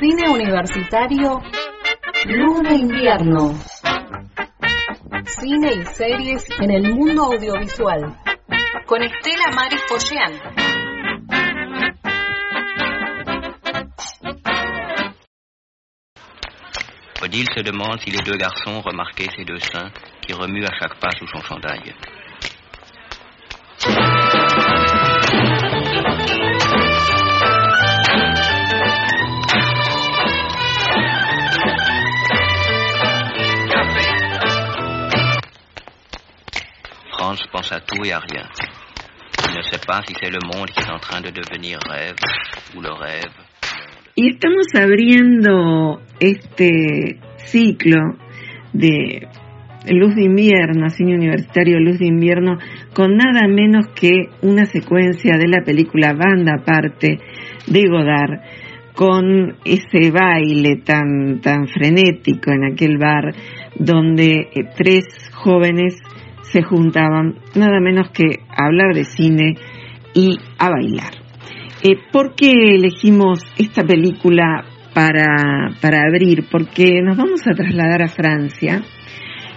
Cine universitario, Luz de Invierno. Cine y series en el mundo audiovisual. Con Estela Maris Pochean. Odile se demande si les deux garçons remarquaient ces deux seins qui remuent à chaque pas sous son chandail. Y estamos abriendo este ciclo de Luz de Invierno, cine universitario Luz de Invierno, con nada menos que una secuencia de la película Banda Aparte de Godard, con ese baile tan, tan frenético en aquel bar donde eh, tres jóvenes se juntaban nada menos que a hablar de cine y a bailar. Eh, ¿Por qué elegimos esta película para, para abrir? Porque nos vamos a trasladar a Francia,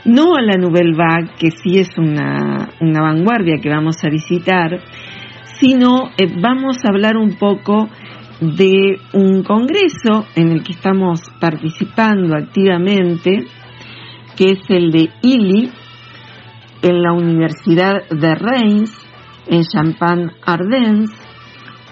no a la Nouvelle Vague, que sí es una, una vanguardia que vamos a visitar, sino eh, vamos a hablar un poco de un congreso en el que estamos participando activamente, que es el de ILI, en la Universidad de Reims, en Champagne-Ardenne,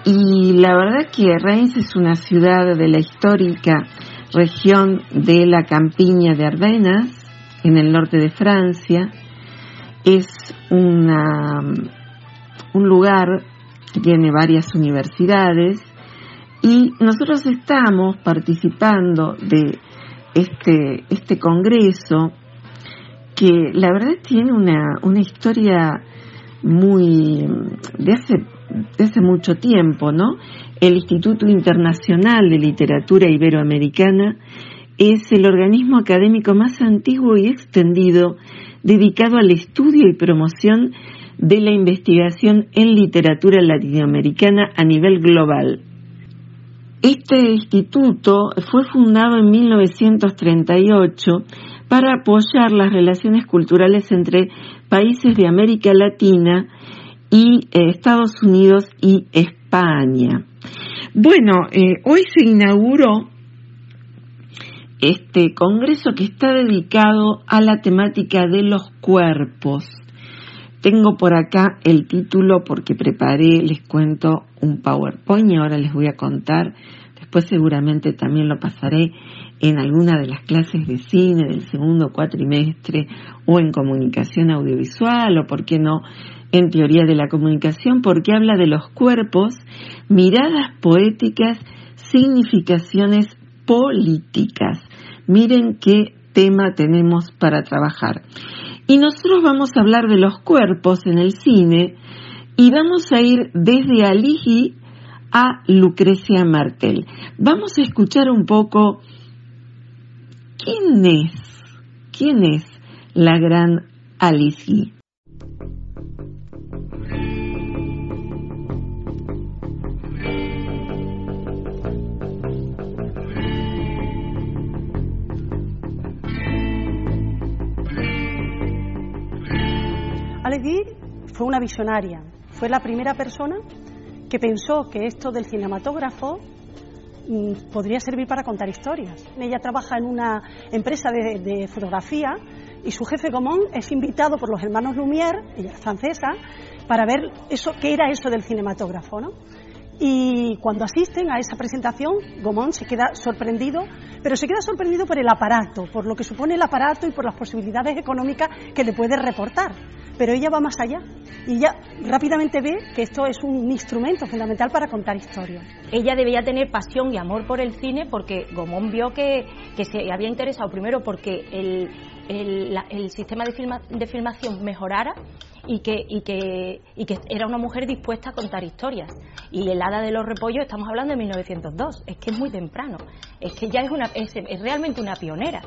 y la verdad que Reims es una ciudad de la histórica región de la campiña de Ardenas, en el norte de Francia. Es una, un lugar que tiene varias universidades y nosotros estamos participando de este, este congreso que la verdad tiene una, una historia muy de hace, de hace mucho tiempo, ¿no? El Instituto Internacional de Literatura Iberoamericana es el organismo académico más antiguo y extendido dedicado al estudio y promoción de la investigación en literatura latinoamericana a nivel global. Este instituto fue fundado en 1938 para apoyar las relaciones culturales entre países de América Latina y eh, Estados Unidos y España. Bueno, eh, hoy se inauguró este congreso que está dedicado a la temática de los cuerpos. Tengo por acá el título porque preparé, les cuento un PowerPoint y ahora les voy a contar. Después seguramente también lo pasaré en alguna de las clases de cine del segundo cuatrimestre o en comunicación audiovisual o, por qué no, en teoría de la comunicación, porque habla de los cuerpos, miradas poéticas, significaciones políticas. Miren qué tema tenemos para trabajar. Y nosotros vamos a hablar de los cuerpos en el cine y vamos a ir desde Aligi a Lucrecia Martel. Vamos a escuchar un poco quién es, quién es la gran Alice Alex fue una visionaria, fue la primera persona que pensó que esto del cinematógrafo podría servir para contar historias. Ella trabaja en una empresa de, fotografía y su jefe Gomón es invitado por los hermanos Lumière, ella es francesa, para ver eso, qué era eso del cinematógrafo. ¿no? Y cuando asisten a esa presentación, Gomón se queda sorprendido, pero se queda sorprendido por el aparato, por lo que supone el aparato y por las posibilidades económicas que le puede reportar pero ella va más allá y ella rápidamente ve que esto es un instrumento fundamental para contar historias. Ella debía tener pasión y amor por el cine porque Gomón vio que, se había interesado primero porque el, el, sistema de, de, filmación mejorara y que, y, que, y que era una mujer dispuesta a contar historias. Y el Hada de los Repollos estamos hablando de 1902, es que es muy temprano, es que ya es, una, es, es realmente una pionera.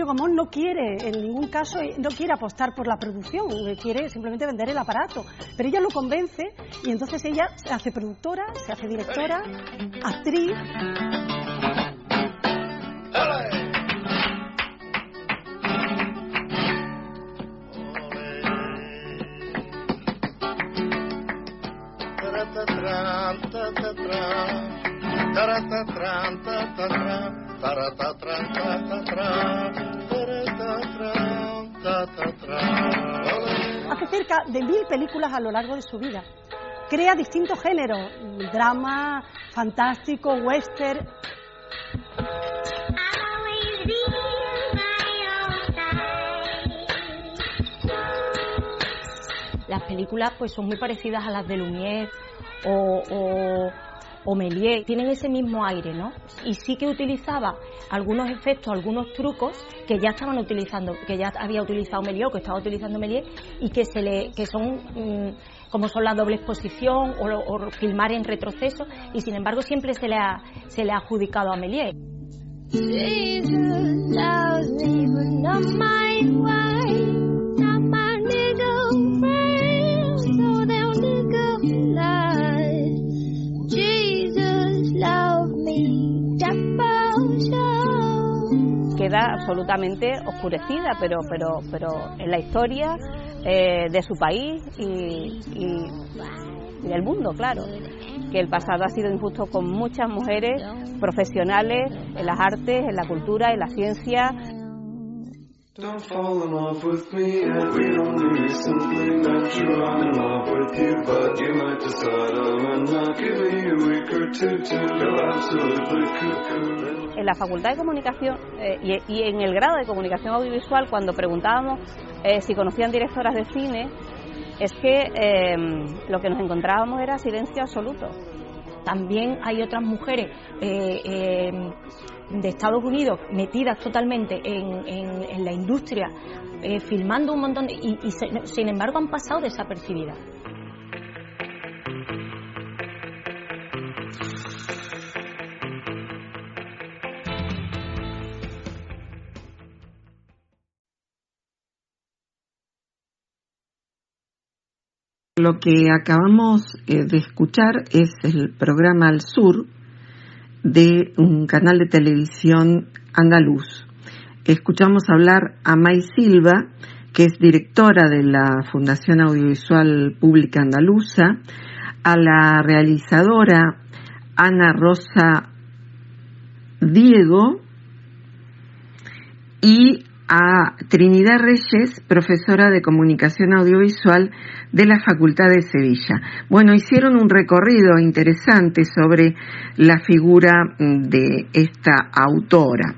Principio Gomón no quiere, en ningún caso, no quiere apostar por la producción, quiere simplemente vender el aparato. Pero ella lo convence y entonces ella se hace productora, se hace directora, actriz. Hace cerca de mil películas a lo largo de su vida. Crea distintos géneros, drama, fantástico, western. Las películas pues son muy parecidas a las de Lumière o, o o Méliès tienen ese mismo aire, ¿no? Y sí que utilizaba algunos efectos, algunos trucos que ya estaban utilizando, que ya había utilizado Méliès o que estaba utilizando Méliès y que se le, que son mm, como son la doble exposición o, filmar en retroceso y sin embargo siempre se le ha, se le ha adjudicado a Méliès. Absolutamente oscurecida, pero, pero, pero en la historia eh, de su país y, y del mundo, claro. Que el pasado ha sido injusto con muchas mujeres profesionales en las artes, en la cultura, en la ciencia, Don't fall in love with me and we need simply not true. I'm in love with you, but you might decide I'm not giving you a week or two to go absolutely cuckoo. En la Facultad de Comunicación eh, y, y, en el grado de Comunicación Audiovisual, cuando preguntábamos eh, si conocían directoras de cine, es que eh, lo que nos encontrábamos era silencio absoluto. También hay otras mujeres eh, eh, de Estados Unidos metidas totalmente en, la industria, eh, filmando un montón, y, sin embargo han pasado desapercibidas. Lo que acabamos eh, de escuchar es el programa Al Sur de un canal de televisión andaluz. Escuchamos hablar a May Silva, que es directora de la Fundación Audiovisual Pública Andaluza, a la realizadora Ana Rosa Diego y a Trinidad Reyes, profesora de comunicación audiovisual de la Facultad de Sevilla. Bueno, hicieron un recorrido interesante sobre la figura mm, de esta autora.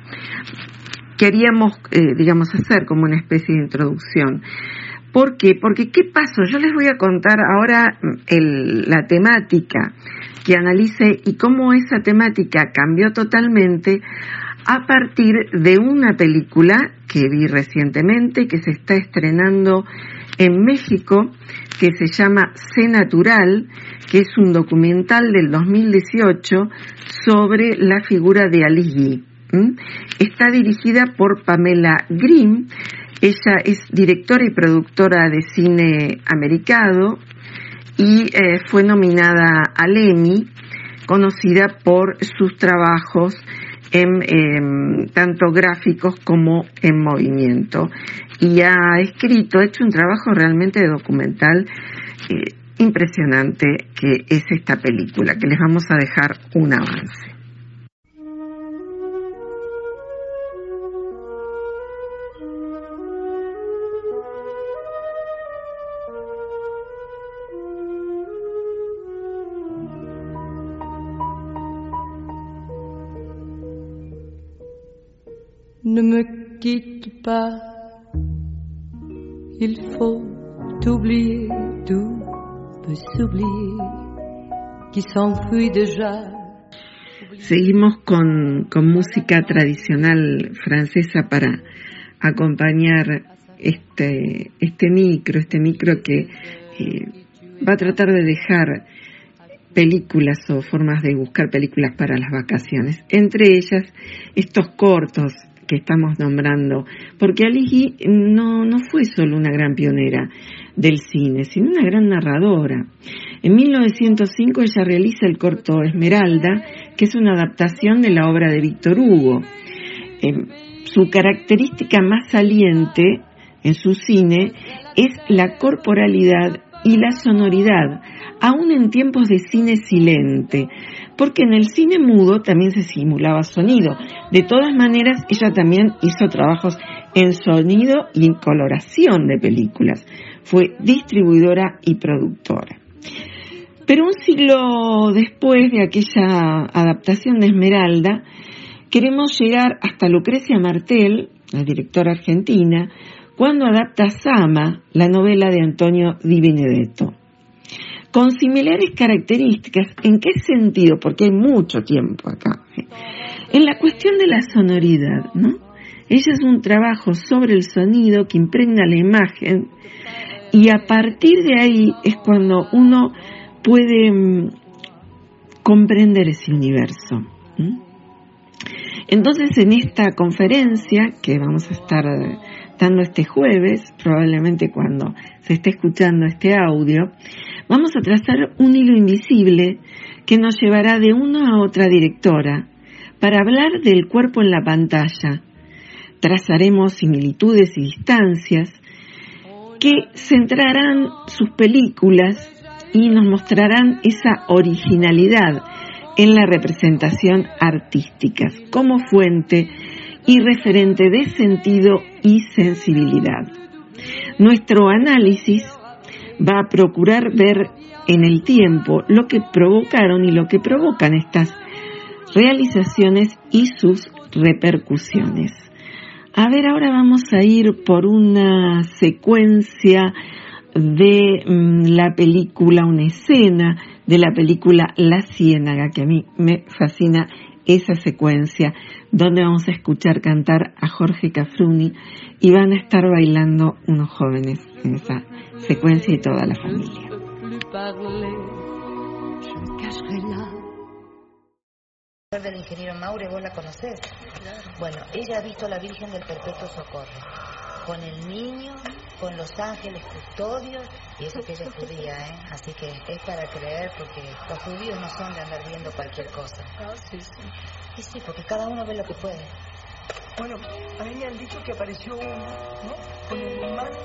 Queríamos, eh, digamos, hacer como una especie de introducción. ¿Por qué? Porque ¿qué pasó? Yo les voy a contar ahora mm, la temática que analice y cómo esa temática cambió totalmente a partir de una película que vi recientemente que se está estrenando en México que se llama C Natural, que es un documental del 2018 sobre la figura de Ali Está dirigida por Pamela Green. Ella es directora y productora de cine americano y eh, fue nominada al Emmy, conocida por sus trabajos en em, tanto gráficos como en movimiento. Y ha escrito, ha hecho un trabajo realmente documental eh, impresionante que es esta película, que les vamos a dejar un avance. Ne me quitte pas, il faut oublier tout peut s'oublier qui s'enfuit déjà. Seguimos con, con música tradicional francesa para acompañar este, este micro, este micro que eh, va a tratar de dejar películas o formas de buscar películas para las vacaciones. Entre ellas, estos cortos que estamos nombrando, porque Alice no, no fue solo una gran pionera del cine, sino una gran narradora. En 1905 ella realiza el corto Esmeralda, que es una adaptación de la obra de Víctor Hugo. Em, su característica más saliente en su cine es la corporalidad y la sonoridad, aún en tiempos de cine silente, porque en el cine mudo también se simulaba sonido. De todas maneras, ella también hizo trabajos en sonido y en coloración de películas. Fue distribuidora y productora. Pero un siglo después de aquella adaptación de Esmeralda, queremos llegar hasta Lucrecia Martel, la directora argentina, cuando adapta Sama, la novela de Antonio Di Benedetto. Con similares características, ¿en qué sentido? Porque hay mucho tiempo acá. En la cuestión de la sonoridad, ¿no? Ella es un trabajo sobre el sonido que impregna la imagen y a partir de ahí es cuando uno puede mm, comprender ese universo. Entonces en esta conferencia que vamos a estar este jueves, probablemente cuando se esté escuchando este audio, vamos a trazar un hilo invisible que nos llevará de una a otra directora para hablar del cuerpo en la pantalla. Trazaremos similitudes y distancias que centrarán sus películas y nos mostrarán esa originalidad en la representación artística como fuente y referente de sentido y sensibilidad. Nuestro análisis va a procurar ver en el tiempo lo que provocaron y lo que provocan estas realizaciones y sus repercusiones. A ver, ahora vamos a ir por una secuencia de mm, la película, una escena de la película La Ciénaga, que a mí me fascina esa secuencia, donde vamos a escuchar cantar a Jorge Cafruni y van a estar bailando unos jóvenes en esa secuencia y toda la familia. del ingeniero Maure, vos la conocés. Bueno, ella ha visto a la Virgen del Perpetuo Socorro con el niño, con los ángeles custodios, y eso que ella es judía, ¿eh? Así que es para creer porque los judíos no son de andar viendo cualquier cosa. Ah, sí, sí. Y sí, porque cada uno ve lo que puede. Bueno, a mí me han dicho que apareció uno, ¿no? Con el manto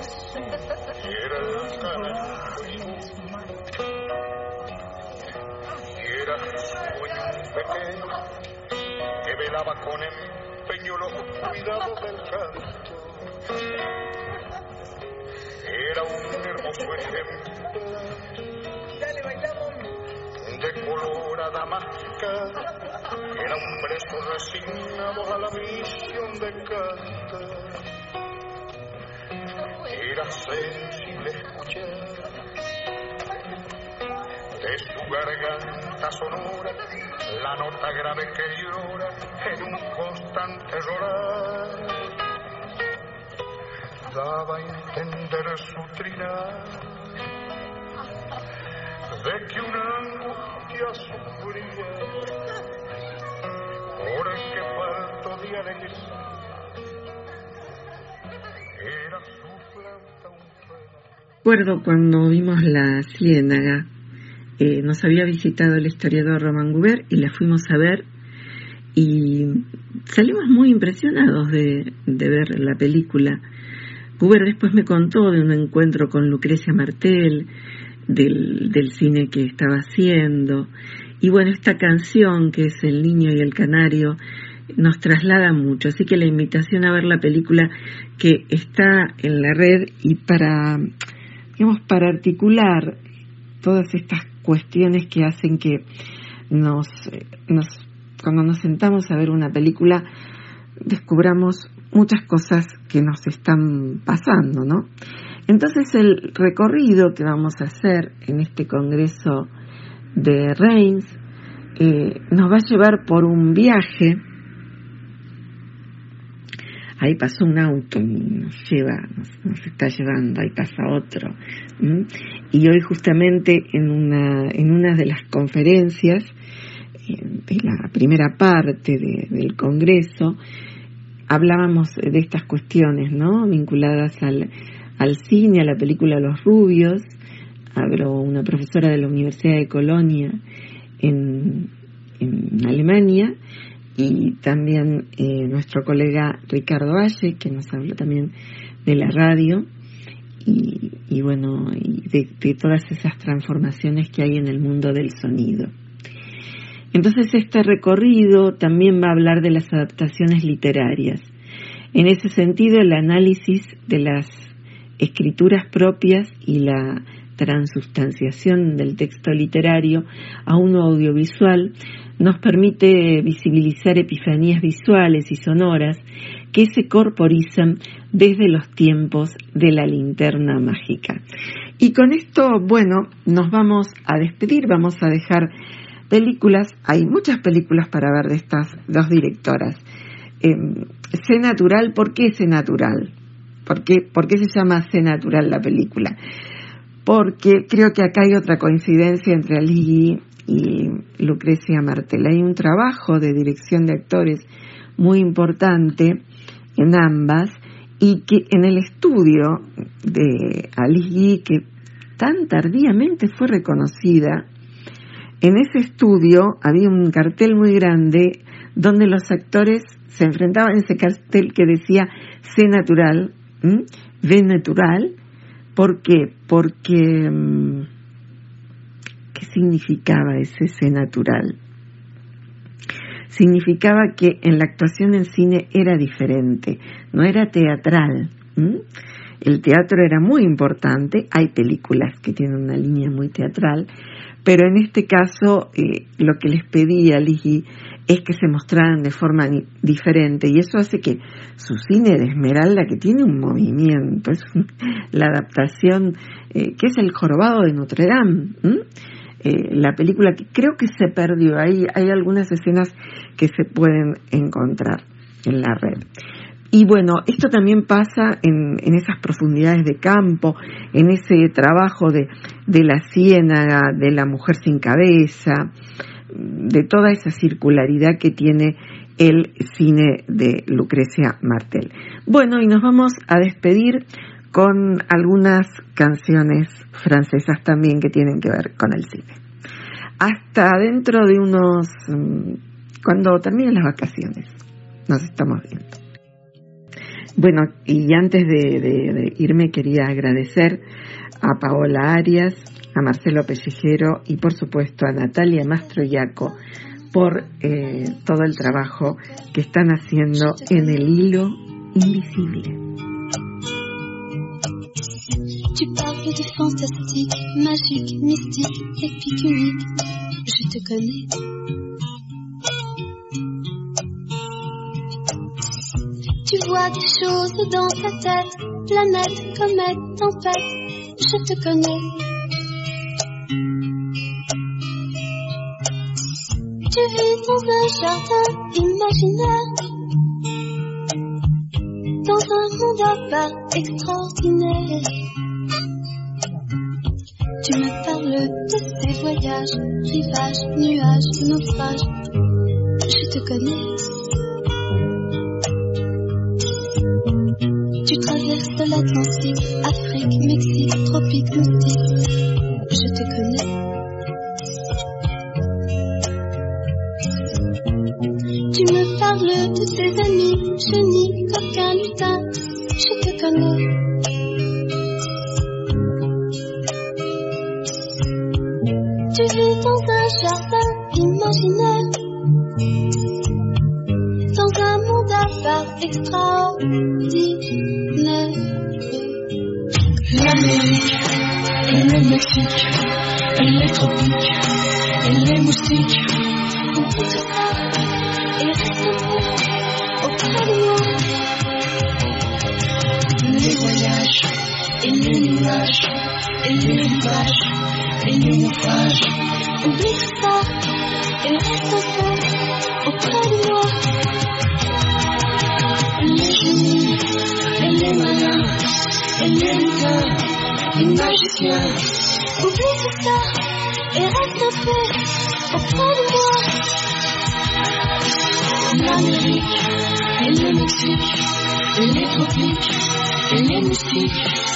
azul. Era Era sueño pequeño que velaba con empeño los cuidados del canto era un hermoso ejemplo Dale, bailamos. de colorada máscara. Era un preso resignado a la misión de cantar. Era sensible escuchar de su garganta sonora la nota grave que llora en un constante llorar daba a entender su trinar. De que una angustia sufría. Por el que falto de alegría era su planta un Recuerdo cuando vimos la ciénaga, eh, nos había visitado el historiador Román Guber y la fuimos a ver y salimos muy impresionados de, de ver la película Huber después me contó de un encuentro con Lucrecia Martel, del, del cine que estaba haciendo. Y bueno, esta canción que es El Niño y el Canario nos traslada mucho. Así que la invitación a ver la película que está en la red y para, digamos, para articular todas estas cuestiones que hacen que nos, nos cuando nos sentamos a ver una película descubramos muchas cosas que nos están pasando, ¿no? Entonces el recorrido que vamos a hacer en este congreso de Reims eh, nos va a llevar por un viaje. Ahí pasó un auto y nos lleva, nos, está llevando, ahí pasa otro. Y hoy justamente en una, en una de las conferencias, eh, de la primera parte del congreso, hablábamos de estas cuestiones, ¿no? Vinculadas al, al cine, a la película Los Rubios. Habló una profesora de la Universidad de Colonia en, en Alemania y también eh, nuestro colega Ricardo Valle, que nos habló también de la radio y, y bueno, y de, de, todas esas transformaciones que hay en el mundo del sonido. Entonces este recorrido también va a hablar de las adaptaciones literarias. En ese sentido, el análisis de las escrituras propias y la transustanciación del texto literario a uno audiovisual nos permite visibilizar epifanías visuales y sonoras que se corporizan desde los tiempos de la linterna mágica. Y con esto, bueno, nos vamos a despedir, vamos a dejar películas, hay muchas películas para ver de estas dos directoras. C Natural, ¿por qué C Natural? ¿Por qué, ¿Por qué se llama C Natural la película? Porque creo que acá hay otra coincidencia entre Ali y Lucrecia Martel. Hay un trabajo de dirección de actores muy importante en ambas y que en el estudio de Ali que tan tardíamente fue reconocida, en ese estudio había un cartel muy grande donde los actores se enfrentaban a ese cartel que decía C natural, V natural, ¿por qué? Porque mm, ¿qué significaba ese C natural? Significaba que en la actuación en cine era diferente, no era teatral. El teatro era muy importante, hay películas que tienen una línea muy teatral, pero en este caso eh, lo que les pedí a Ligi es que se mostraran de forma diferente. Y eso hace que su cine de Esmeralda, que tiene un movimiento, es la adaptación eh, que es el jorobado de Notre Dame, eh, la película que creo que se perdió, hay, hay algunas escenas que se pueden encontrar en la red. Y bueno, esto también pasa en, en, esas profundidades de campo, en ese trabajo de, de la ciénaga, de la mujer sin cabeza, de toda esa circularidad que tiene el cine de Lucrecia Martel. Bueno, y nos vamos a despedir con algunas canciones francesas también que tienen que ver con el cine. Hasta dentro de unos... Mm, cuando terminen las vacaciones, nos estamos viendo. Bueno, y antes de, irme quería agradecer a Paola Arias, a Marcelo Pellejero y por supuesto a Natalia Mastroyaco por eh, todo el trabajo que están haciendo en el hilo invisible. Tu parles de épique, unique. Te. Vois des choses dans ta tête, planète, comète, tempête. Je te connais. Tu vis dans un jardin imaginaire, dans un monde à part extraordinaire. Tu me parles de tes voyages, rivages, nuages, naufrages. Je te connais. Tu traverses l'Atlantique, Afrique, Mexique, tropique, mystique. Je te connais. Tu me parles de tes amis, chenilles, coquins, lutins, je te connais. Tu vis dans un jardin imaginaire, extraordinaire. L'Amérique et le Mexique, et les tropiques, et les moustiques. Oublie tout ça et reste auprès de moi. Les voyages et les nuages, et les rivages, et les naufrages. Oublie tout ça et reste peu auprès de moi. Et les magiciens. Oublie tout ça et reste un peu auprès de moi. l'Amérique et le Mexique, les tropiques et les moustiques.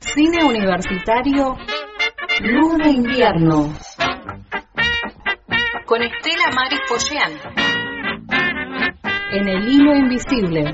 Cine Universitario Luz de Invierno. Con Estela Maris Poyean en El Hilo Invisible